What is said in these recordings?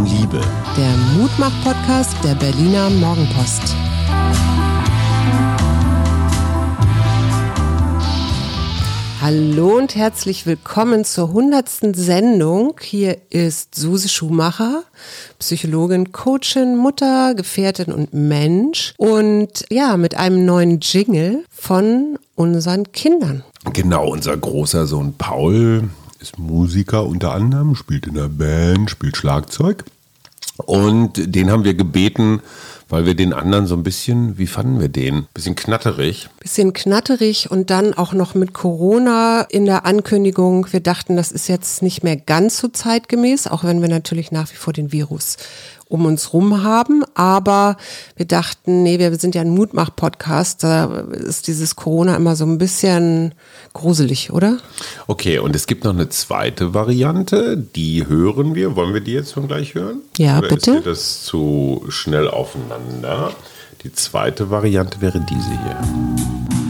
Leben Liebe. Der Mutmach-Podcast der Berliner Morgenpost. Hallo und herzlich willkommen zur hundertsten Sendung. Hier ist Suse Schumacher, Psychologin, Coachin, Mutter, Gefährtin und Mensch. Und ja, mit einem neuen Jingle von unseren Kindern. Genau, unser großer Sohn Paul ist Musiker unter anderem, spielt in der Band, spielt Schlagzeug. Und den haben wir gebeten, weil wir den anderen so ein bisschen, wie fanden wir den? Bisschen knatterig. Bisschen knatterig und dann auch noch mit Corona in der Ankündigung. Wir dachten, das ist jetzt nicht mehr ganz so zeitgemäß, auch wenn wir natürlich nach wie vor den Virus um uns rum haben. Aber wir dachten, nee, wir sind ja ein Mutmach-Podcast. Da ist dieses Corona immer so ein bisschen gruselig, oder? Okay, und es gibt noch eine zweite Variante. Die hören wir. Wollen wir die jetzt schon gleich hören? Ja, oder bitte. Ist das zu schnell aufeinander? Die zweite Variante wäre diese hier.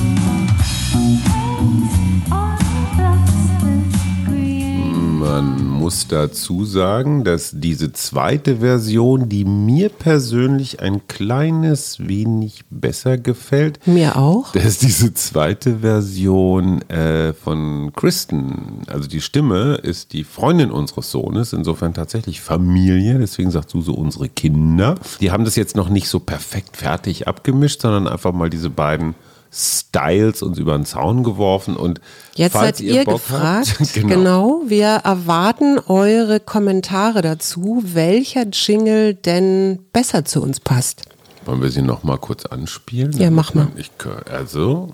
Man muss dazu sagen, dass diese zweite Version, die mir persönlich ein kleines wenig besser gefällt, Mir auch. dass diese zweite Version äh, von Kristen, also die Stimme, ist die Freundin unseres Sohnes, insofern tatsächlich Familie, deswegen sagt Suse unsere Kinder. Die haben das jetzt noch nicht so perfekt fertig abgemischt, sondern einfach mal diese beiden Styles uns über den Zaun geworfen und Jetzt seid ihr Bock gefragt. habt, genau. Wir erwarten eure Kommentare dazu, welcher Jingle denn besser zu uns passt. Wollen wir sie noch mal kurz anspielen? Ja, mach mal. Ich, also,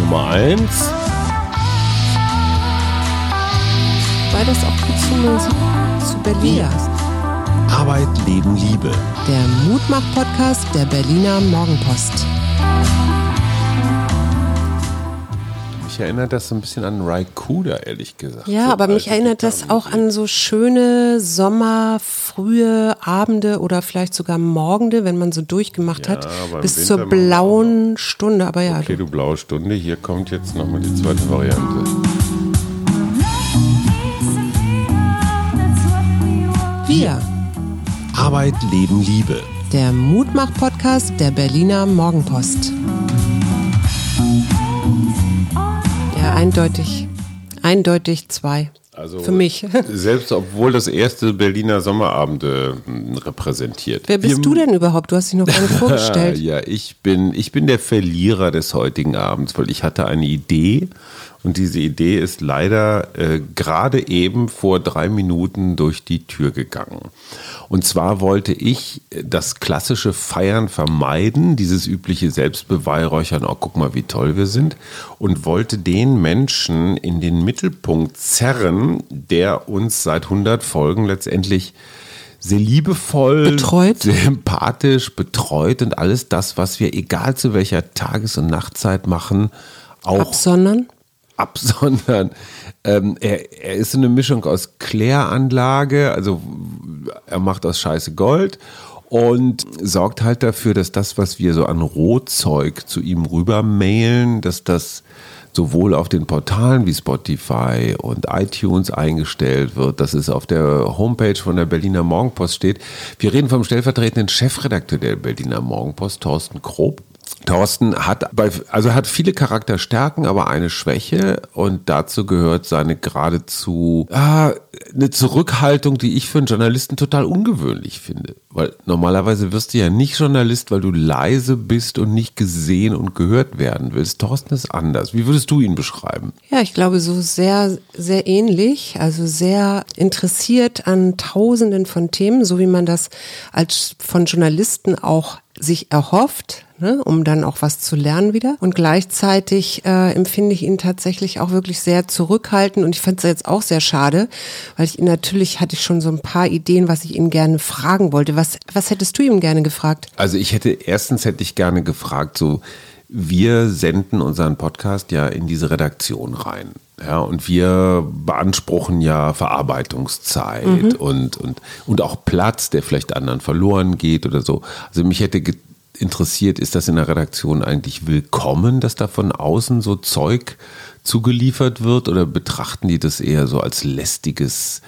Nummer eins. Weil das auch gut zu, zu Berlin Ja. ist. Arbeit, Leben, Liebe. Der Mutmach-Podcast der Berliner Morgenpost. Mich erinnert das so ein bisschen an Raikuda, ehrlich gesagt. Ja, So aber mich erinnert das auch an so schöne Sommer, frühe Abende oder vielleicht sogar Morgende, wenn man so durchgemacht Ja, hat, bis Winter zur blauen Stunde. Aber ja, Okay, du blaue Stunde. Hier kommt jetzt nochmal die zweite Variante. wir. Arbeit, Leben, Liebe. Der Mutmach-Podcast der Berliner Morgenpost. Ja, eindeutig. Eindeutig zwei. Also Für mich. Selbst obwohl das erste Berliner Sommerabende hm, repräsentiert. Wer bist Wir- du denn überhaupt? Du hast dich noch gar nicht vorgestellt. Ja, ich bin, ich bin der Verlierer des heutigen Abends, weil ich hatte eine Idee und diese Idee ist leider äh, gerade eben vor drei Minuten durch die Tür gegangen. Und zwar wollte ich das klassische Feiern vermeiden, dieses übliche Selbstbeweihräuchern, oh guck mal, wie toll wir sind, und wollte den Menschen in den Mittelpunkt zerren, der uns seit 100 Folgen letztendlich sehr liebevoll, Betreut. sehr empathisch, betreut und alles das, was wir, egal zu welcher Tages- und Nachtzeit machen, auch Absondern. Absondern. Ähm, er, er ist eine Mischung aus Kläranlage, also er macht aus Scheiße Gold und sorgt halt dafür, dass das, was wir so an Rohzeug zu ihm rüber mailen, dass das sowohl auf den Portalen wie Spotify und iTunes eingestellt wird, dass es auf der Homepage von der Berliner Morgenpost steht. Wir reden vom stellvertretenden Chefredakteur der Berliner Morgenpost, Thorsten Krob. Thorsten hat bei, also hat viele Charakterstärken, aber eine Schwäche und dazu gehört seine geradezu ah, eine Zurückhaltung, die ich für einen Journalisten total ungewöhnlich finde. Weil normalerweise wirst du ja nicht Journalist, weil du leise bist und nicht gesehen und gehört werden willst. Thorsten ist anders. Wie würdest du ihn beschreiben? Ja, ich glaube, so sehr, sehr ähnlich, also sehr interessiert an Tausenden von Themen, so wie man das als von Journalisten auch sich erhofft, ne, um dann auch was zu lernen wieder. Und gleichzeitig äh, empfinde ich ihn tatsächlich auch wirklich sehr zurückhaltend. Und ich fand es jetzt auch sehr schade, weil ich ihn natürlich hatte ich schon so ein paar Ideen, was ich ihn gerne fragen wollte. Was, was hättest du ihm gerne gefragt? Also ich hätte, erstens hätte ich gerne gefragt, so, wir senden unseren Podcast ja in diese Redaktion rein. Ja, und wir beanspruchen ja Verarbeitungszeit mhm. und, und, und auch Platz, der vielleicht anderen verloren geht oder so. Also mich hätte interessiert, ist das in der Redaktion eigentlich willkommen, dass da von außen so Zeug zugeliefert wird oder betrachten die das eher so als lästiges?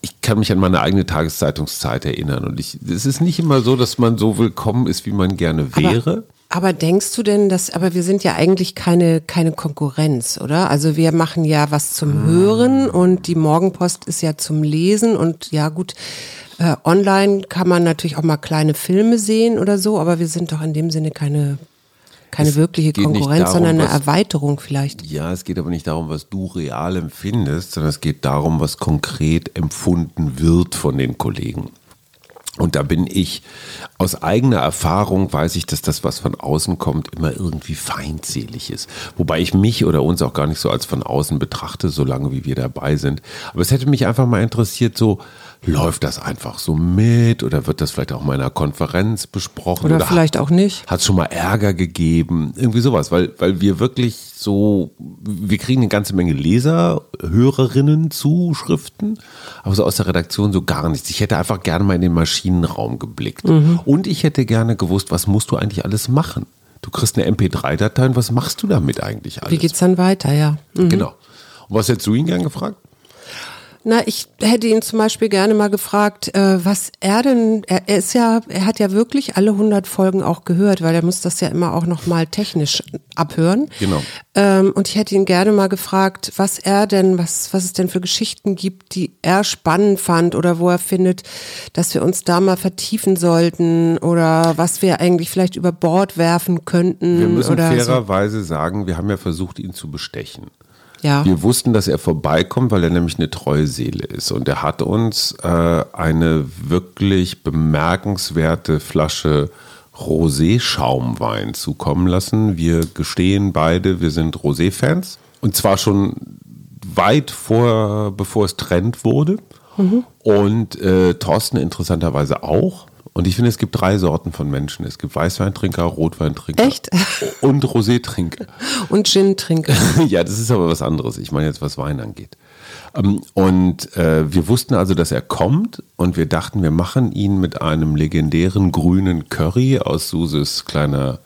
Ich kann mich an meine eigene Tageszeitungszeit erinnern und ich, es ist nicht immer so, dass man so willkommen ist, wie man gerne wäre. Aber aber denkst du denn, dass, aber wir sind ja eigentlich keine, keine Konkurrenz, oder? Also wir machen ja was zum Hören und die Morgenpost ist ja zum Lesen und ja gut, äh, online kann man natürlich auch mal kleine Filme sehen oder so, aber wir sind doch in dem Sinne keine keine es wirkliche Konkurrenz, darum, sondern eine was, Erweiterung vielleicht. Ja, es geht aber nicht darum, was du real empfindest, sondern es geht darum, was konkret empfunden wird von den Kollegen. Und da bin ich, aus eigener Erfahrung weiß ich, dass das, was von außen kommt, immer irgendwie feindselig ist. Wobei ich mich oder uns auch gar nicht so als von außen betrachte, solange wie wir dabei sind. Aber es hätte mich einfach mal interessiert, so, läuft das einfach so mit oder wird das vielleicht auch mal in einer Konferenz besprochen? Oder, oder vielleicht auch nicht. Hat es schon mal Ärger gegeben? Irgendwie sowas, weil, weil wir wirklich so, wir kriegen eine ganze Menge Leser, Hörerinnen, Zuschriften, aber so aus der Redaktion so gar nichts. Ich hätte einfach gerne mal in den Maschinenraum geblickt. Mhm. Und ich hätte gerne gewusst, was musst du eigentlich alles machen? Du kriegst eine MP3-Datei und was machst du damit eigentlich alles? Wie geht's dann weiter, ja. Mhm. Genau. Und was hättest du ihn gern gefragt? Na, ich hätte ihn zum Beispiel gerne mal gefragt, äh, was er denn, er, er, ist ja, er hat ja wirklich alle 100 Folgen auch gehört, weil er muss das ja immer auch nochmal technisch abhören. Genau. Ähm, und ich hätte ihn gerne mal gefragt, was er denn, was, was es denn für Geschichten gibt, die er spannend fand oder wo er findet, dass wir uns da mal vertiefen sollten oder was wir eigentlich vielleicht über Bord werfen könnten. Wir müssen fairerweise so. sagen, wir haben ja versucht, ihn zu bestechen. Ja. Wir wussten, dass er vorbeikommt, weil er nämlich eine treue Seele ist. Und er hat uns äh, eine wirklich bemerkenswerte Flasche Rosé-Schaumwein zukommen lassen. Wir gestehen beide, wir sind Rosé-Fans. Und zwar schon weit vor, bevor es Trend wurde. Mhm. Und äh, Thorsten interessanterweise auch. Und ich finde, es gibt drei Sorten von Menschen. Es gibt Weißweintrinker, Rotweintrinker. Echt? Und Rosé-Trinker. Und Gin-Trinker. ja, das ist aber was anderes. Ich meine jetzt, was Wein angeht. Ähm, und äh, wir wussten also, dass er kommt und wir dachten, wir machen ihn mit einem legendären grünen Curry aus Suses kleiner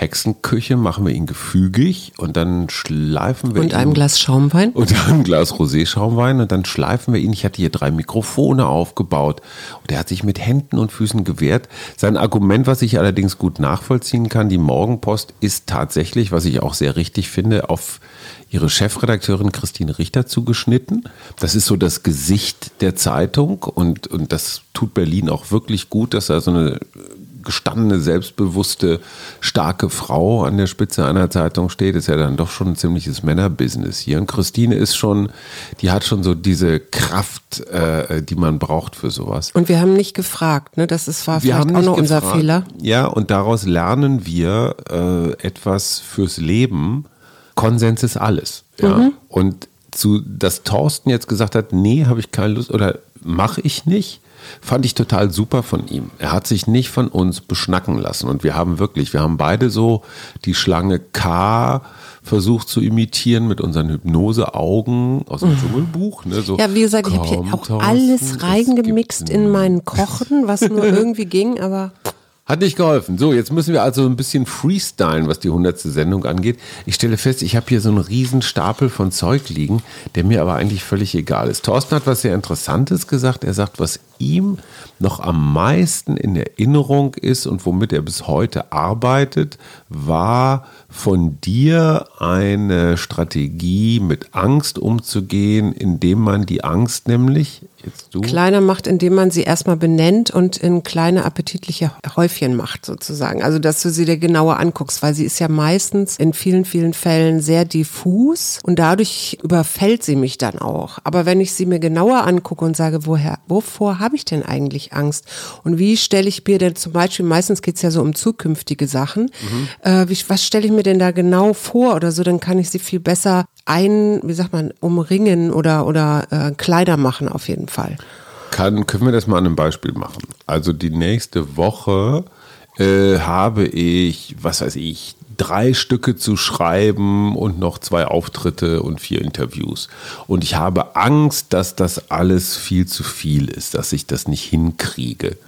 Hexenküche machen wir ihn gefügig und dann schleifen wir und ihn. Und einem Glas Schaumwein? Und einem Glas Rosé-Schaumwein und dann schleifen wir ihn. Ich hatte hier drei Mikrofone aufgebaut und er hat sich mit Händen und Füßen gewehrt. Sein Argument, was ich allerdings gut nachvollziehen kann, die Morgenpost ist tatsächlich, was ich auch sehr richtig finde, auf ihre Chefredakteurin Christine Richter zugeschnitten. Das ist so das Gesicht der Zeitung und, und das tut Berlin auch wirklich gut, dass da so eine gestandene, selbstbewusste, starke Frau an der Spitze einer Zeitung steht, ist ja dann doch schon ein ziemliches Männerbusiness hier. Und Christine ist schon, die hat schon so diese Kraft, äh, die man braucht für sowas. Und wir haben nicht gefragt, ne? Das ist, war wir vielleicht auch noch unser Fehler. Ja, und daraus lernen wir äh, etwas fürs Leben. Konsens ist alles. Ja? Mhm. Und zu, dass Thorsten jetzt gesagt hat, nee, habe ich keine Lust oder mache ich nicht, fand ich total super von ihm. Er hat sich nicht von uns beschnacken lassen. Und wir haben wirklich, wir haben beide so die Schlange K versucht zu imitieren mit unseren Hypnoseaugen aus dem mhm. Dschungelbuch. Ne? So, ja, wie gesagt, ich habe hier auch alles reingemixt in meinen Kochen, was nur irgendwie ging, aber. Hat nicht geholfen. So, jetzt müssen wir also ein bisschen freestylen, was die 100. Sendung angeht. Ich stelle fest, ich habe hier so einen riesen Stapel von Zeug liegen, der mir aber eigentlich völlig egal ist. Thorsten hat was sehr Interessantes gesagt. Er sagt, was ihm noch am meisten in Erinnerung ist und womit er bis heute arbeitet, war von dir eine Strategie, mit Angst umzugehen, indem man die Angst nämlich? Kleiner macht, indem man sie erstmal benennt und in kleine appetitliche Häufchen macht, sozusagen. Also, dass du sie dir genauer anguckst, weil sie ist ja meistens in vielen, vielen Fällen sehr diffus und dadurch überfällt sie mich dann auch. Aber wenn ich sie mir genauer angucke und sage, woher, wovor habe ich denn eigentlich Angst? Und wie stelle ich mir denn zum Beispiel, meistens geht es ja so um zukünftige Sachen, mhm. äh, wie, was stelle ich mir denn da genau vor oder so, dann kann ich sie viel besser ein, wie sagt man, umringen oder, oder äh, Kleider machen auf jeden Fall. Kann, können wir das mal an einem Beispiel machen? Also die nächste Woche äh, habe ich, was weiß ich, drei Stücke zu schreiben und noch zwei Auftritte und vier Interviews. Und ich habe Angst, dass das alles viel zu viel ist, dass ich das nicht hinkriege.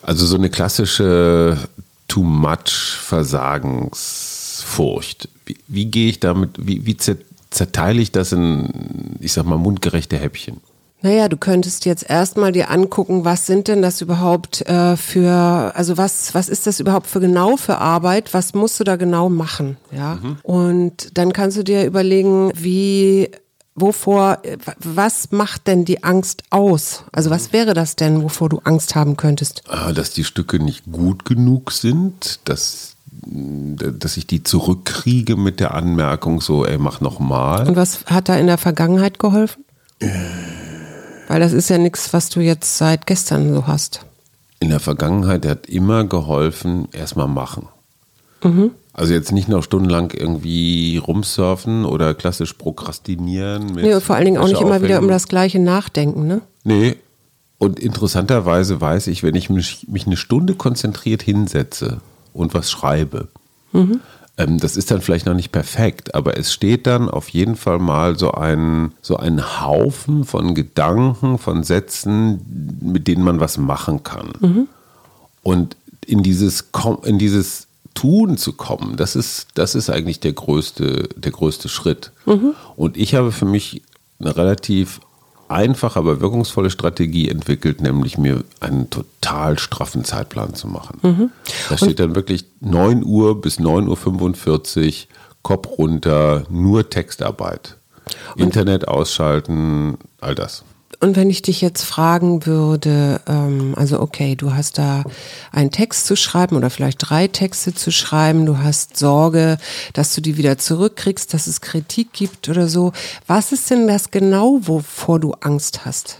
Also so eine klassische Too Much Versagensfurcht. Wie, wie gehe ich damit, wie, wie zerteile ich das in, ich sag mal, mundgerechte Häppchen? Naja, du könntest jetzt erstmal dir angucken, was sind denn das überhaupt äh, für, also was, was ist das überhaupt für genau für Arbeit? Was musst du da genau machen? Ja. Mhm. Und dann kannst du dir überlegen, wie, wovor, was macht denn die Angst aus? Also was wäre das denn, wovor du Angst haben könntest? Ah, dass die Stücke nicht gut genug sind, dass dass ich die zurückkriege mit der Anmerkung so, ey, mach noch mal. Und was hat da in der Vergangenheit geholfen? Weil das ist ja nichts, was du jetzt seit gestern so hast. In der Vergangenheit hat immer geholfen, erstmal machen. Mhm. Also jetzt nicht noch stundenlang irgendwie rumsurfen oder klassisch prokrastinieren. Mit nee, vor allen Dingen auch nicht immer wieder um das gleiche nachdenken, ne? Nee. Und interessanterweise weiß ich, wenn ich mich, mich eine Stunde konzentriert hinsetze und was schreibe, mhm. Ähm, das ist dann vielleicht noch nicht perfekt, aber es steht dann auf jeden Fall mal so ein, so ein Haufen von Gedanken, von Sätzen, mit denen man was machen kann. Mhm. Und in dieses, in dieses Tun zu kommen, das ist, das ist eigentlich der größte, der größte Schritt. Mhm. Und ich habe für mich eine relativ einfache, aber wirkungsvolle Strategie entwickelt, nämlich mir einen total straffen Zeitplan zu machen. Mhm. Da steht dann wirklich 9 Uhr bis 9.45 Uhr, Kopf runter, nur Textarbeit. Internet ausschalten, all das. Und wenn ich dich jetzt fragen würde, ähm, also okay, du hast da einen Text zu schreiben oder vielleicht drei Texte zu schreiben, du hast Sorge, dass du die wieder zurückkriegst, dass es Kritik gibt oder so. Was ist denn das genau, wovor du Angst hast?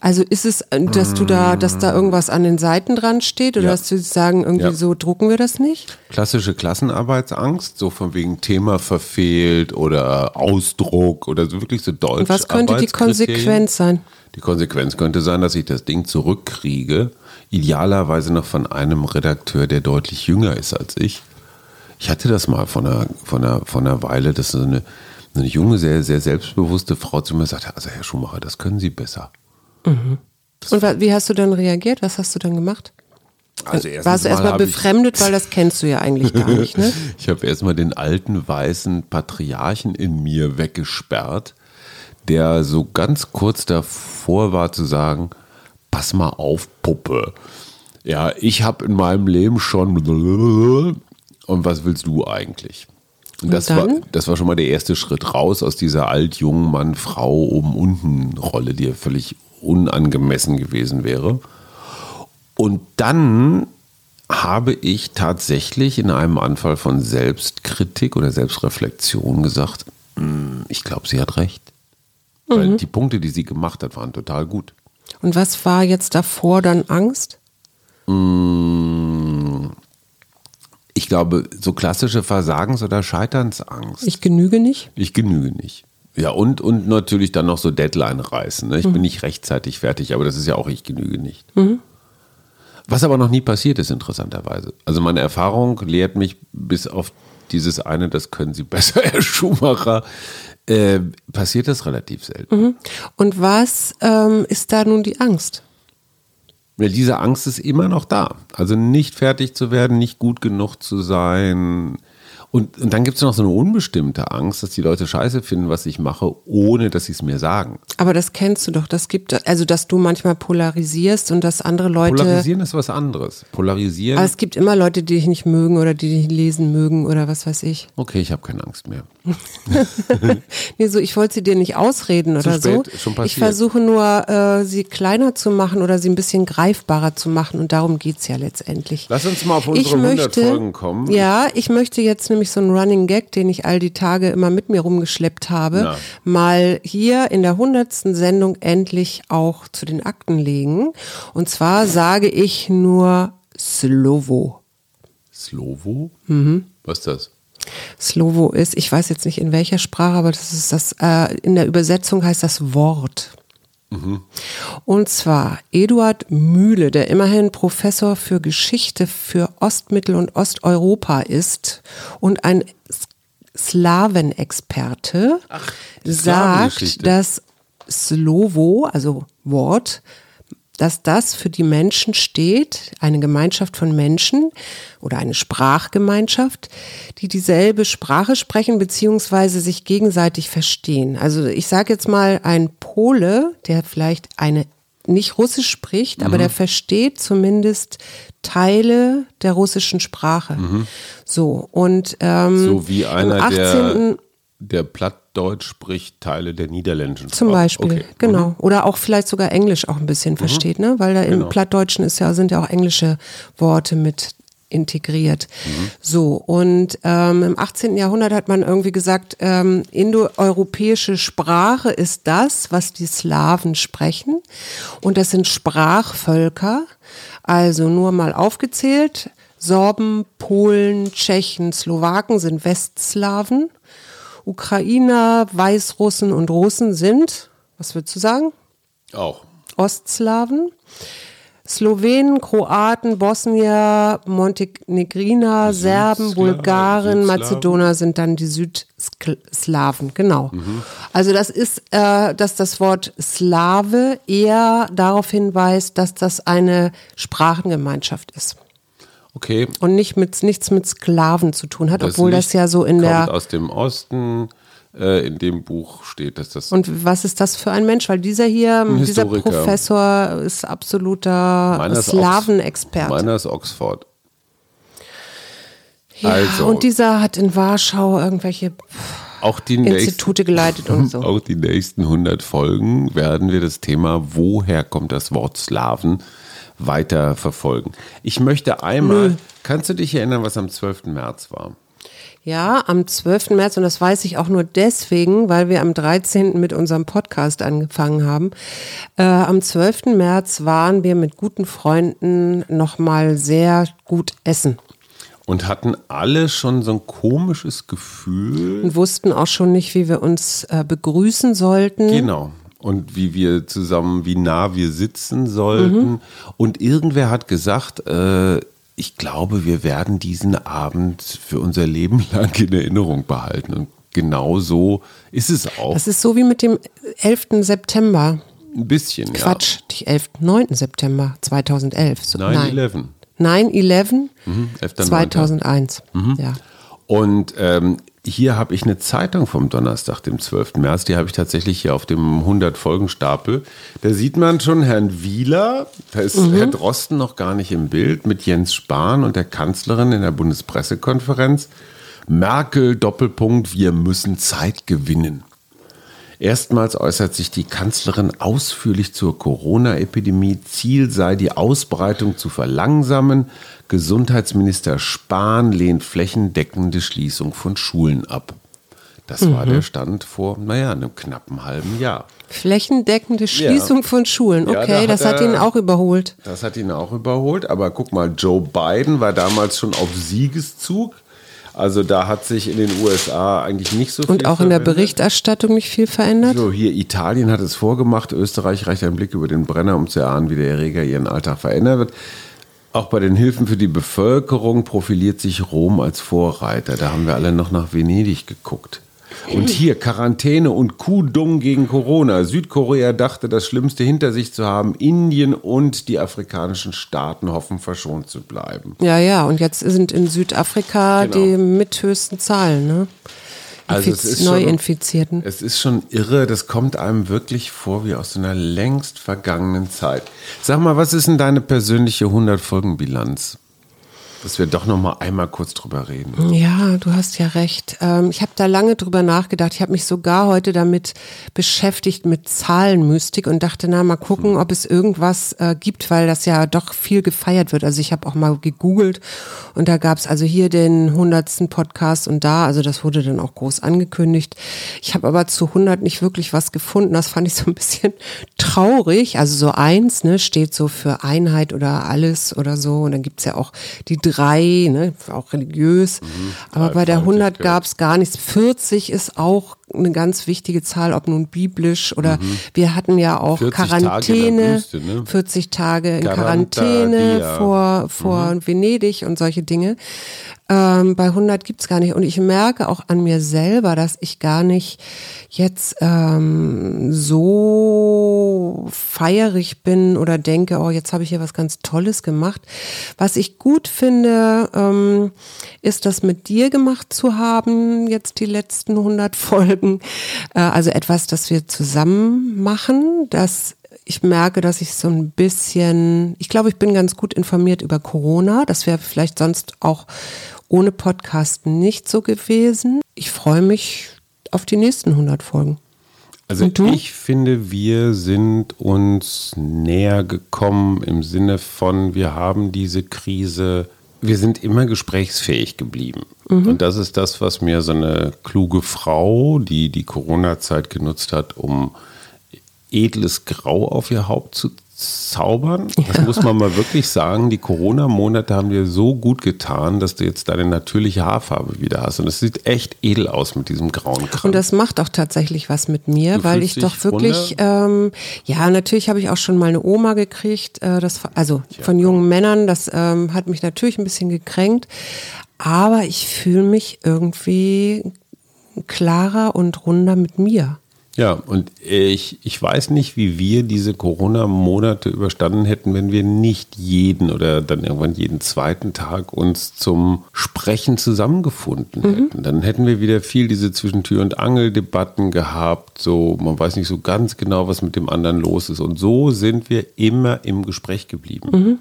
Also ist es, dass du da, dass da irgendwas an den Seiten dran steht oder ja. dass du sagen, irgendwie ja. so drucken wir das nicht? Klassische Klassenarbeitsangst, so von wegen Thema verfehlt oder Ausdruck oder so wirklich so deutsch. Und was könnte die Konsequenz sein? Die Konsequenz könnte sein, dass ich das Ding zurückkriege, idealerweise noch von einem Redakteur, der deutlich jünger ist als ich. Ich hatte das mal von einer, von einer, von einer Weile, dass so eine, eine junge, sehr, sehr selbstbewusste Frau zu mir sagte, also Herr Schumacher, das können Sie besser. Mhm. Und wie hast du dann reagiert? Was hast du dann gemacht? Also Warst du erstmal befremdet, weil das kennst du ja eigentlich gar nicht, ne? ich habe erstmal den alten weißen Patriarchen in mir weggesperrt, der so ganz kurz davor war zu sagen, pass mal auf, Puppe. Ja, ich habe in meinem Leben schon und was willst du eigentlich? Und das, und war, das war schon mal der erste Schritt raus aus dieser alt-jungen Mann-Frau oben-unten-Rolle, die ja völlig unangemessen gewesen wäre. Und dann habe ich tatsächlich in einem Anfall von Selbstkritik oder Selbstreflexion gesagt, hm, ich glaube, sie hat recht. Mhm. Weil die Punkte, die sie gemacht hat, waren total gut. Und was war jetzt davor dann Angst? Hm, ich glaube, so klassische Versagens- oder Scheiternsangst. Ich genüge nicht? Ich genüge nicht. Ja, und, und natürlich dann noch so Deadline reißen. Ne? Ich mhm. bin nicht rechtzeitig fertig, aber das ist ja auch, ich genüge nicht. Mhm. Was aber noch nie passiert ist, interessanterweise. Also meine Erfahrung lehrt mich bis auf dieses eine, das können Sie besser, Herr Schumacher, äh, passiert das relativ selten. Mhm. Und was ähm, ist da nun die Angst? Ja, diese Angst ist immer noch da. Also nicht fertig zu werden, nicht gut genug zu sein, und, und dann gibt es noch so eine unbestimmte Angst, dass die Leute scheiße finden, was ich mache, ohne dass sie es mir sagen. Aber das kennst du doch. Das gibt, also dass du manchmal polarisierst und dass andere Leute. Polarisieren ist was anderes. Polarisieren. Aber es gibt immer Leute, die dich nicht mögen oder die dich lesen mögen oder was weiß ich. Okay, ich habe keine Angst mehr. nee, so, ich wollte sie dir nicht ausreden Zu oder spät, so. Schon passiert. Ich versuche nur, äh, sie kleiner zu machen oder sie ein bisschen greifbarer zu machen und darum geht es ja letztendlich. Lass uns mal auf unsere ich 100 möchte, Folgen kommen. Ja, ich möchte jetzt nämlich so ein Running Gag, den ich all die Tage immer mit mir rumgeschleppt habe, Na. mal hier in der hundertsten Sendung endlich auch zu den Akten legen. Und zwar sage ich nur Slovo. Slovo? Mhm. Was ist das? Slovo ist, ich weiß jetzt nicht in welcher Sprache, aber das ist das, äh, in der Übersetzung heißt das Wort. Und zwar Eduard Mühle, der immerhin Professor für Geschichte für Ostmittel- und Osteuropa ist und ein Slawenexperte, sagt, dass Slovo, also Wort, dass das für die Menschen steht, eine Gemeinschaft von Menschen oder eine Sprachgemeinschaft, die dieselbe Sprache sprechen beziehungsweise sich gegenseitig verstehen. Also ich sage jetzt mal, ein Pole, der vielleicht eine nicht Russisch spricht, aber der versteht zumindest Teile der russischen Sprache. So und ähm, So wie einer, im 18. der, der Plattdeutsch spricht, Teile der niederländischen Zum Sprache. Beispiel, Okay. genau. Oder auch vielleicht sogar Englisch auch ein bisschen versteht, ne? Weil da im Genau. Plattdeutschen ist ja, sind ja auch englische Worte mit integriert. So, und ähm, im 18. Jahrhundert hat man irgendwie gesagt, ähm, indoeuropäische Sprache ist das, was die Slawen sprechen. Und das sind Sprachvölker, also nur mal aufgezählt. Sorben, Polen, Tschechen, Slowaken sind Westslawen. Ukrainer, Weißrussen und Russen sind, was würdest du sagen? Auch. Ostslawen. Slowenen, Kroaten, Bosnier, Montenegriner, Serben, Bulgaren. Mazedoner sind dann die Südslawen, genau. Also das ist, äh, dass das Wort Slave eher darauf hinweist, dass das eine Sprachengemeinschaft ist Okay. und nicht mit, nichts mit Sklaven zu tun hat, Das obwohl das ja so in der aus dem Osten. Äh, in dem Buch steht, dass das Und was ist das für ein Mensch? Weil dieser hier, dieser. Professor ist absoluter Slavenexperte. Meiner ist Oxford. Ja, also- und dieser hat in Warschau irgendwelche Auch die, nächsten, Institute geleitet und so. auch die nächsten 100 Folgen werden wir das Thema, woher kommt das Wort Slaven, weiter verfolgen. Ich möchte einmal, kannst du dich erinnern, was am 12. März war? Ja, am 12. März, und das weiß ich auch nur deswegen, weil wir am 13. mit unserem Podcast angefangen haben. Äh, am 12. März waren wir mit guten Freunden nochmal sehr gut essen Und hatten alle schon so ein komisches Gefühl. und wussten auch schon nicht, wie wir uns äh, begrüßen sollten. Genau. Und wie wir zusammen, wie nah wir sitzen sollten. Mhm. Und irgendwer hat gesagt, äh, ich glaube, wir werden diesen Abend für unser Leben lang in Erinnerung behalten. Und genau so ist es auch. Das ist so wie mit dem 11. September. Ein bisschen, Quatsch, nicht 11. 9. September 2011. So, ja. nein. 9-11. 9-11 11.9.. 2001. Ja. Und ähm, hier habe ich eine Zeitung vom Donnerstag, dem 12. März, die habe ich tatsächlich hier auf dem 100-Folgen-Stapel. Da sieht man schon Herrn Wieler, da ist Herr Drosten noch gar nicht im Bild, mit Jens Spahn und der Kanzlerin in der Bundespressekonferenz. Merkel, Doppelpunkt, wir müssen Zeit gewinnen. Erstmals äußert sich die Kanzlerin ausführlich zur Corona-Epidemie. Ziel sei, die Ausbreitung zu verlangsamen. Gesundheitsminister Spahn lehnt flächendeckende Schließung von Schulen ab. Das war der Stand vor, naja, einem knappen halben Jahr. Flächendeckende Schließung von Schulen. Ja, Okay, da hat das hat er- ihn auch überholt. Das hat ihn auch überholt. Aber guck mal, Joe Biden war damals schon auf Siegeszug. Also da hat sich in den USA eigentlich nicht so viel Und auch in der verwendet. Berichterstattung nicht viel verändert. So, hier Italien hat es vorgemacht, Österreich reicht einen Blick über den Brenner, um zu erahnen, wie der Erreger ihren Alltag verändern wird. Auch bei den Hilfen für die Bevölkerung profiliert sich Rom als Vorreiter. Da haben wir alle noch nach Venedig geguckt. Und hier Quarantäne und Kuhdung gegen Corona. Südkorea dachte, das Schlimmste hinter sich zu haben. Indien und die afrikanischen Staaten hoffen, verschont zu bleiben. Ja, ja, und jetzt sind in Südafrika Genau. die mithöchsten Zahlen, ne? Also es ist schon- Neuinfizierten. Es ist schon irre, das kommt einem wirklich vor wie aus so einer längst vergangenen Zeit. Sag mal, was ist denn deine persönliche 100-Folgen-Bilanz? Dass wir doch noch mal einmal kurz drüber reden. Ja, du hast ja recht. Ähm, ich habe da lange drüber nachgedacht. Ich habe mich sogar heute damit beschäftigt mit Zahlenmystik und dachte, na mal gucken, ob es irgendwas äh, gibt, weil das ja doch viel gefeiert wird. Also ich habe auch mal gegoogelt und da gab es also hier den hundertsten Podcast und da, also das wurde dann auch groß angekündigt. Ich habe aber zu 100 nicht wirklich was gefunden. Das fand ich so ein bisschen traurig. Also so eins ne, steht so für Einheit oder alles oder so. Und dann gibt's ja auch die drei, ne, auch religiös. Aber bei der 100 Dreifaltigkeit. gab's gar nichts. 40 ist auch eine ganz wichtige Zahl, ob nun biblisch oder mhm. wir hatten ja auch Quarantäne, Tage Wüste, ne? 40 Tage in Quarantäne vor, vor mhm. Venedig und solche Dinge. Ähm, bei 100 gibt's gar nicht. Und ich merke auch an mir selber, dass ich gar nicht jetzt ähm, so feierig bin oder denke, oh, jetzt habe ich hier was ganz Tolles gemacht. Was ich gut finde, ähm, ist das mit dir gemacht zu haben, jetzt die letzten 100 Folgen. Äh, also etwas, das wir zusammen machen, das ich merke, dass ich so ein bisschen, ich glaube, ich bin ganz gut informiert über Corona. Das wäre vielleicht sonst auch ohne Podcast nicht so gewesen. Ich freue mich auf die nächsten 100 Folgen. Also ich finde, wir sind uns näher gekommen im Sinne von, wir haben diese Krise, wir sind immer gesprächsfähig geblieben. Mhm. Und das ist das, was mir so eine kluge Frau, die die Corona-Zeit genutzt hat, um edles Grau auf ihr Haupt zu zaubern. Das muss man mal wirklich sagen. Die Corona-Monate haben dir so gut getan, dass du jetzt deine natürliche Haarfarbe wieder hast. Und es sieht echt edel aus mit diesem grauen Kram. Und das macht auch tatsächlich was mit mir, du weil ich doch wirklich, ähm, ja, natürlich habe ich auch schon mal eine Oma gekriegt, äh, das, also ja. von jungen Männern. Das ähm, hat mich natürlich ein bisschen gekränkt. Aber ich fühle mich irgendwie klarer und runder mit mir. Ja, und ich, ich weiß nicht, wie wir diese Corona-Monate überstanden hätten, wenn wir nicht jeden oder dann irgendwann jeden zweiten Tag uns zum Sprechen zusammengefunden mhm. hätten. Dann hätten wir wieder viel diese Zwischentür- und Angeldebatten gehabt. So, man weiß nicht so ganz genau, was mit dem anderen los ist. Und so sind wir immer im Gespräch geblieben. Mhm.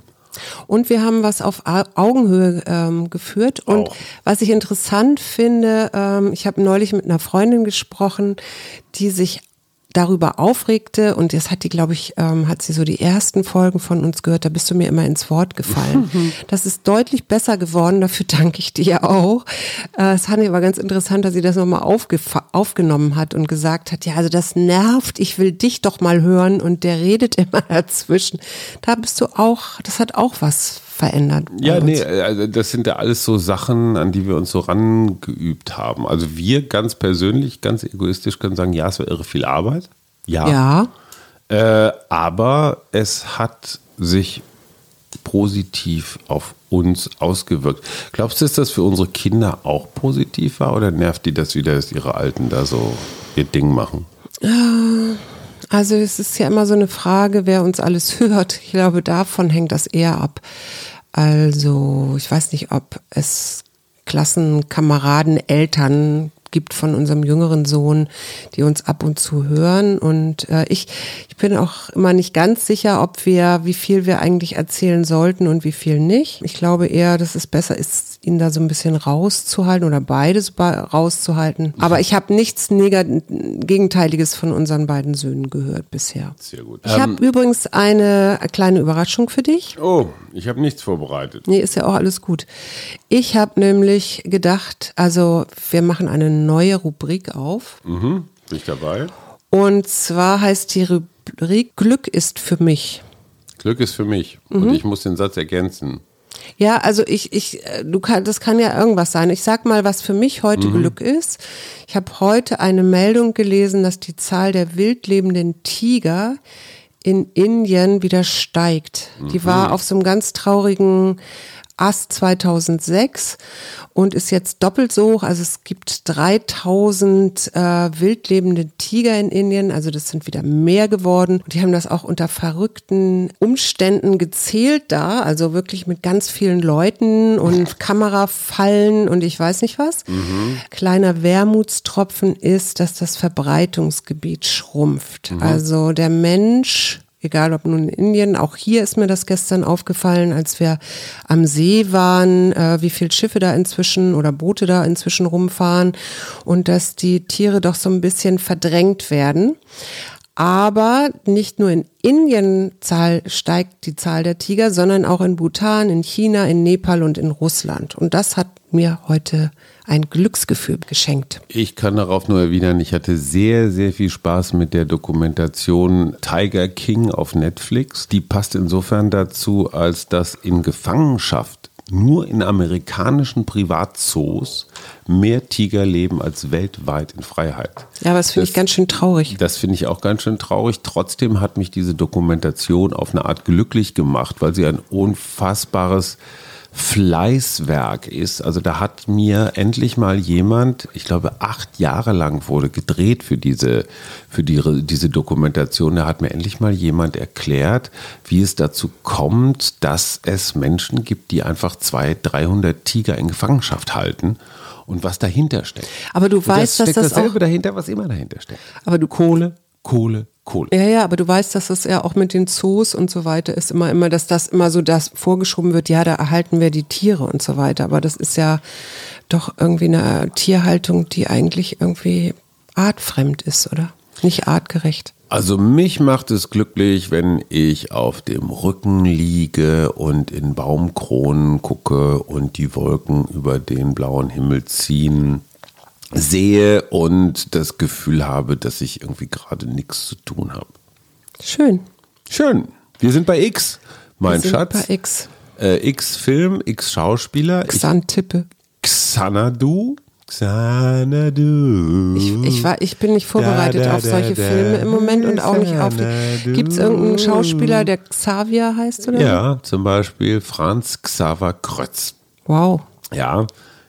Und wir haben was auf Augenhöhe ähm, geführt. Und Auch. was ich interessant finde, ähm, ich habe neulich mit einer Freundin gesprochen, die sich darüber aufregte und jetzt hat die, glaube ich, ähm, hat sie so die ersten Folgen von uns gehört, da bist du mir immer ins Wort gefallen. das ist deutlich besser geworden, dafür danke ich dir auch. Äh, es fand ich aber ganz interessant, dass sie das nochmal aufgenommen hat und gesagt hat, ja, also das nervt, ich will dich doch mal hören und der redet immer dazwischen. Da bist du auch, das hat auch was verändert. Ja, nee, also das sind ja alles so Sachen, an die wir uns so rangeübt haben. Also wir ganz persönlich, ganz egoistisch können sagen, ja, es war irre viel Arbeit. Ja. Ja. Äh, aber es hat sich positiv auf uns ausgewirkt. Glaubst du, dass das für unsere Kinder auch positiv war oder nervt die das wieder, dass ihre Alten da so ihr Ding machen? Äh, also es ist ja immer so eine Frage, wer uns alles hört. Ich glaube, davon hängt das eher ab. Also ich weiß nicht, ob es Klassenkameraden, Eltern gibt von unserem jüngeren Sohn, die uns ab und zu hören. Und äh, ich, ich bin auch immer nicht ganz sicher, ob wir, wie viel wir eigentlich erzählen sollten und wie viel nicht. Ich glaube eher, dass es besser ist, ihn da so ein bisschen rauszuhalten oder beides rauszuhalten. Aber ich habe nichts Gegenteiliges von unseren beiden Söhnen gehört bisher. Sehr gut. Ich ähm, habe übrigens eine kleine Überraschung für dich. Oh, ich habe nichts vorbereitet. Nee, ist ja auch alles gut. Ich habe nämlich gedacht, also wir machen eine neue Rubrik auf. Mhm, bin ich dabei. Und zwar heißt die Rubrik Glück ist für mich. Glück ist für mich. Mhm. Und ich muss den Satz ergänzen. Ja, also ich, ich, äh, du kann, das kann ja irgendwas sein. Ich sag mal, was für mich heute mhm. Glück ist. Ich habe heute eine Meldung gelesen, dass die Zahl der wildlebenden Tiger in Indien wieder steigt. Mhm. Die war auf so einem ganz traurigen Ast 2006 und ist jetzt doppelt so hoch. Also es gibt 3000 äh, wildlebende Tiger in Indien, also das sind wieder mehr geworden. Und die haben das auch unter verrückten Umständen gezählt da, also wirklich mit ganz vielen Leuten und Kamerafallen und ich weiß nicht was. Mhm. Kleiner Wermutstropfen ist, dass das Verbreitungsgebiet schrumpft. Mhm. Also der Mensch egal ob nun in Indien, auch hier ist mir das gestern aufgefallen, als wir am See waren, äh, wie viele Schiffe da inzwischen oder Boote da inzwischen rumfahren und dass die Tiere doch so ein bisschen verdrängt werden. Aber nicht nur in Indien Zahl, steigt die Zahl der Tiger, sondern auch in Bhutan, in China, in Nepal und in Russland. Und das hat mir heute ein Glücksgefühl geschenkt. Ich kann darauf nur erwidern, ich hatte sehr, sehr viel Spaß mit der Dokumentation Tiger King auf Netflix. Die passt insofern dazu, als dass in Gefangenschaft nur in amerikanischen Privatzoos mehr Tiger leben als weltweit in Freiheit. Ja, aber das finde ich ganz schön traurig. Das finde ich auch ganz schön traurig. Trotzdem hat mich diese Dokumentation auf eine Art glücklich gemacht, weil sie ein unfassbares Fleißwerk ist. Also da hat mir endlich mal jemand, ich glaube acht Jahre lang wurde gedreht für diese, für die, diese Dokumentation, da hat mir endlich mal jemand erklärt, wie es dazu kommt, dass es Menschen gibt, die einfach zwei, 300 Tiger in Gefangenschaft halten und was dahinter steckt. Aber du weißt, das dass das dasselbe auch, dahinter, was immer dahinter steckt. aber du Kohle, Kohle, Kohle. Ja, ja, aber du weißt, dass das ja auch mit den Zoos und so weiter ist immer, immer, dass das immer so das vorgeschoben wird, ja, da erhalten wir die Tiere und so weiter. Aber das ist ja doch irgendwie eine Tierhaltung, die eigentlich irgendwie artfremd ist, oder? Nicht artgerecht. Also mich macht es glücklich, wenn ich auf dem Rücken liege und in Baumkronen gucke und die Wolken über den blauen Himmel ziehen sehe und das Gefühl habe, dass ich irgendwie gerade nichts zu tun habe. Schön. Schön. Wir sind bei X, mein Wir sind Schatz. Bei X. Äh, X Film, X Schauspieler. Xantippe. Xanadu. Xanadu. Ich, ich, war, ich bin nicht vorbereitet Da, da, auf solche Filme im Moment und auch nicht auf die. Gibt es irgendeinen Schauspieler, der Xavier heißt oder? Ja, zum Beispiel Franz Xaver Krötz. Wow. Ja,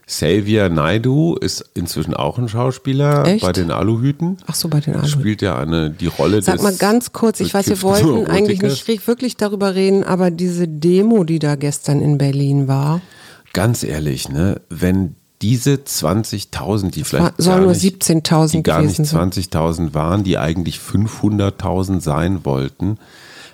Xavier Naidu ist inzwischen auch ein Schauspieler Echt? bei den Aluhüten. Ach so, bei den Aluhüten. Spielt ja eine, die Rolle Sag des mal ganz kurz, ich weiß, wir wollten eigentlich nicht wirklich darüber reden, aber diese Demo, die da gestern in Berlin war, Ganz ehrlich, ne, wenn diese 20.000, die vielleicht war- soll gar nur nicht, 17.000 die gar nicht gewesen sein. 20.000 waren, die eigentlich 500.000 sein wollten,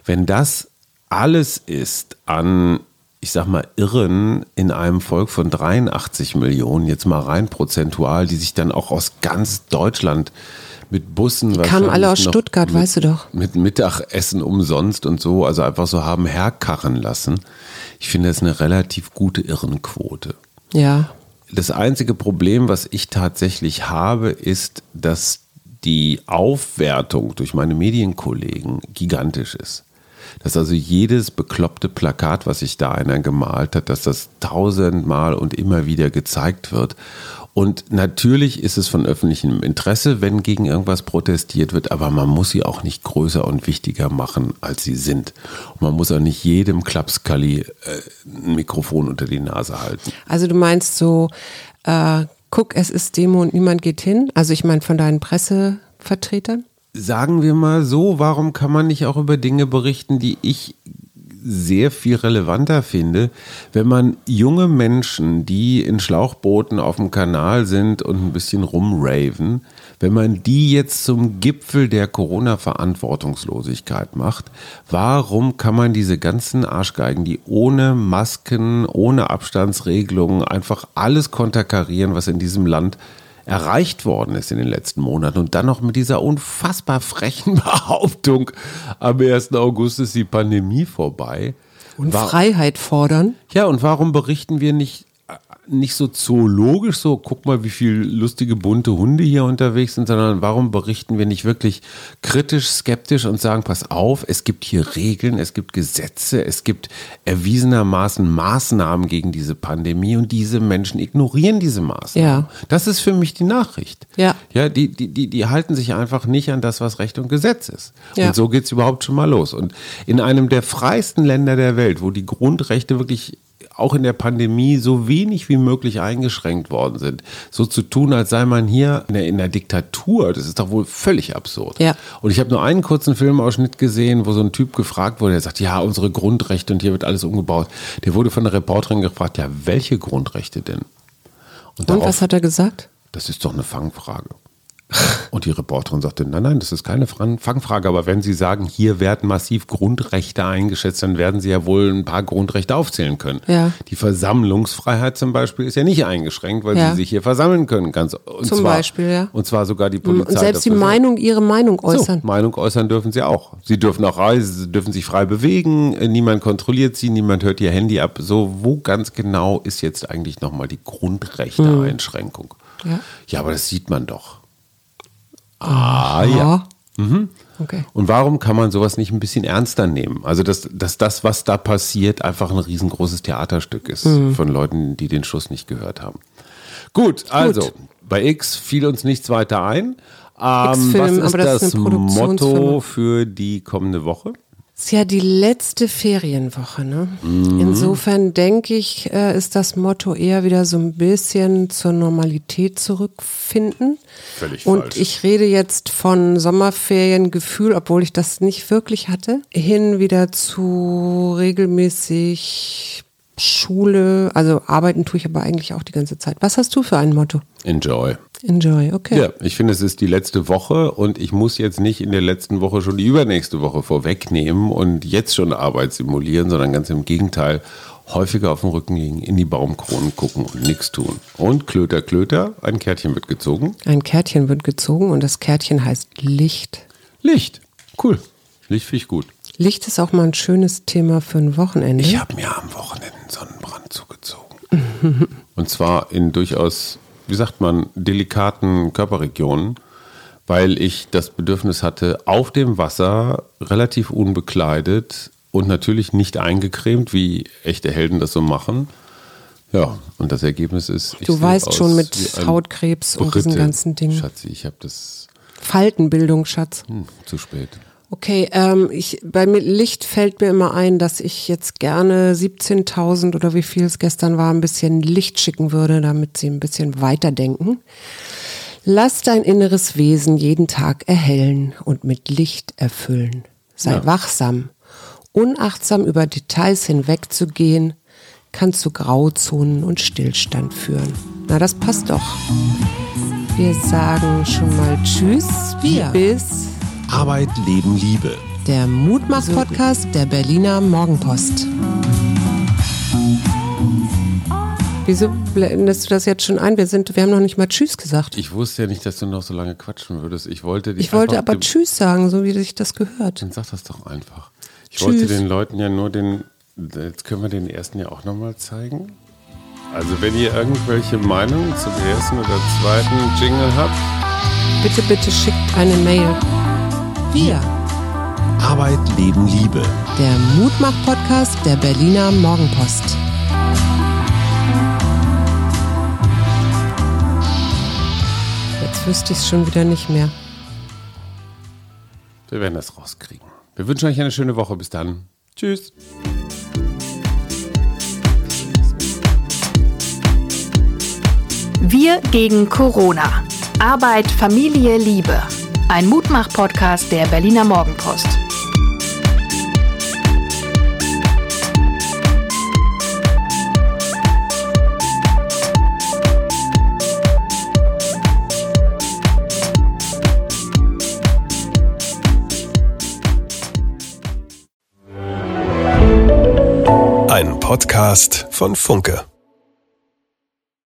wenn das alles ist an, ich sag mal, Irren in einem Volk von 83 Millionen, jetzt mal rein prozentual, die sich dann auch aus ganz Deutschland mit Bussen Die kamen alle aus Stuttgart, mit, weißt du doch. Mit Mittagessen umsonst und so, also einfach so haben herkarren lassen. Ich finde, das ist eine relativ gute Irrenquote. ja, Das einzige Problem, was ich tatsächlich habe, ist, dass die Aufwertung durch meine Medienkollegen gigantisch ist. Dass also jedes bekloppte Plakat, was sich da einer gemalt hat, dass das tausendmal und immer wieder gezeigt wird. Und natürlich ist es von öffentlichem Interesse, wenn gegen irgendwas protestiert wird, aber man muss sie auch nicht größer und wichtiger machen, als sie sind. Und man muss auch nicht jedem Klapskalli äh, ein Mikrofon unter die Nase halten. also du meinst so, äh, guck, es ist Demo und niemand geht hin. Also ich meine von deinen Pressevertretern. Sagen wir mal so, warum kann man nicht auch über Dinge berichten, die ich sehr viel relevanter finde, wenn man junge Menschen, die in Schlauchbooten auf dem Kanal sind und ein bisschen rumraven, wenn man die jetzt zum Gipfel der Corona-Verantwortungslosigkeit macht, warum kann man diese ganzen Arschgeigen, die ohne Masken, ohne Abstandsregelungen einfach alles konterkarieren, was in diesem Land erreicht worden ist in den letzten Monaten und dann noch mit dieser unfassbar frechen Behauptung, am 1. August ist die Pandemie vorbei. Und Wa- Freiheit fordern. ja, und warum berichten wir nicht, nicht so zoologisch, so guck mal, wie viel lustige bunte Hunde hier unterwegs sind, sondern warum berichten wir nicht wirklich kritisch, skeptisch und sagen, pass auf, es gibt hier Regeln, es gibt Gesetze, es gibt erwiesenermaßen Maßnahmen gegen diese Pandemie und diese Menschen ignorieren diese Maßnahmen. Ja. Das ist für mich die Nachricht. Ja. Ja, die, die, die, die halten sich einfach nicht an das, was Recht und Gesetz ist. Ja. Und so geht's überhaupt schon mal los. Und in einem der freiesten Länder der Welt, wo die Grundrechte wirklich auch in der Pandemie so wenig wie möglich eingeschränkt worden sind, so zu tun, als sei man hier in der, in der Diktatur, das ist doch wohl völlig absurd. Ja. Und ich habe nur einen kurzen Filmausschnitt gesehen, wo so ein Typ gefragt wurde, der sagt, ja, unsere Grundrechte und hier wird alles umgebaut. Der wurde von der Reporterin gefragt, ja, welche Grundrechte denn? Und darauf- was hat er gesagt? das ist doch eine Fangfrage. Und die Reporterin sagte, nein, nein, das ist keine Fang- Fangfrage, aber wenn Sie sagen, hier werden massiv Grundrechte eingeschätzt, dann werden Sie ja wohl ein paar Grundrechte aufzählen können. Ja. Die Versammlungsfreiheit zum Beispiel ist ja nicht eingeschränkt, weil Ja. Sie sich hier versammeln können. Ganz, und Zum zwar, Beispiel, ja. Und zwar sogar die Polizei. Und selbst die. Meinung, ihre Meinung äußern. So, Meinung äußern dürfen sie auch. Sie dürfen auch reisen, sie dürfen sich frei bewegen, äh, niemand kontrolliert sie, niemand hört ihr Handy ab. So, wo ganz genau ist jetzt eigentlich nochmal die Grundrechte-Einschränkung? Ja. ja, aber das sieht man doch. Ah, ja. Ja. Okay. Und warum kann man sowas nicht ein bisschen ernster nehmen? Also, dass, dass das, was da passiert, einfach ein riesengroßes Theaterstück ist Mhm. von Leuten, die den Schuss nicht gehört haben. Gut, also, bei X fiel uns nichts weiter ein. Ähm, was ist das ist Motto für die kommende Woche? Ist ja die letzte Ferienwoche, ne? Mhm. Insofern denke ich, äh, ist das Motto eher wieder so ein bisschen zur Normalität zurückfinden. Völlig Und falsch. ich rede jetzt von Sommerferiengefühl, obwohl ich das nicht wirklich hatte, hin wieder zu regelmäßig Schule, also arbeiten tue ich aber eigentlich auch die ganze Zeit. Was hast du für ein Motto? Enjoy. Enjoy, okay. Ja, ich finde, es ist die letzte Woche und ich muss jetzt nicht in der letzten Woche schon die übernächste Woche vorwegnehmen und jetzt schon Arbeit simulieren, sondern ganz im Gegenteil, häufiger auf dem Rücken liegen, in die Baumkronen gucken und nichts tun. Und Klöter, Klöter, ein Kärtchen wird gezogen. Ein Kärtchen wird gezogen und das Kärtchen heißt Licht. Licht. Cool. Licht finde ich gut. Licht ist auch mal ein schönes Thema für ein Wochenende. Ich habe mir am Wochenende. Und zwar in durchaus, wie sagt man, delikaten Körperregionen, weil ich das Bedürfnis hatte, auf dem Wasser relativ unbekleidet und natürlich nicht eingecremt, wie echte Helden das so machen. Ja, und das Ergebnis ist. ich Du weißt schon mit Hautkrebs und diesen Britte. ganzen Dingen. Schatzi, ich habe das Faltenbildung, Schatz. hm, zu spät. Okay, ähm, ich, bei Licht fällt mir immer ein, dass ich jetzt gerne 17.000 oder wie viel es gestern war, ein bisschen Licht schicken würde, damit sie ein bisschen weiterdenken. Lass dein inneres Wesen jeden Tag erhellen und mit Licht erfüllen. Sei Ja. wachsam. Unachtsam über Details hinwegzugehen, kann zu Grauzonen und Stillstand führen. Na, das passt doch. Wir sagen schon mal Tschüss. Wir. Bis Arbeit, Leben, Liebe. der Mutmach-Podcast der Berliner Morgenpost. Wieso blendest du das jetzt schon ein? Wir, sind, wir haben noch nicht mal Tschüss gesagt. Ich wusste ja nicht, dass du noch so lange quatschen würdest. Ich wollte dich Ich wollte aber Tschüss sagen, so wie sich das gehört. Dann sag das doch einfach. Ich Tschüss. wollte den Leuten ja nur den. Jetzt können wir den ersten ja auch nochmal zeigen. Also, wenn ihr irgendwelche Meinungen zum ersten oder zweiten Jingle habt, Bitte, bitte schickt eine Mail. Wir, Arbeit, Leben, Liebe. der Mutmach-Podcast der Berliner Morgenpost. Jetzt wüsste ich es schon wieder nicht mehr. wir werden das rauskriegen. Wir wünschen euch eine schöne Woche. Bis dann. Tschüss. Wir gegen Corona. Arbeit, Familie, Liebe. Ein Mutmach-Podcast der Berliner Morgenpost. Ein Podcast von Funke.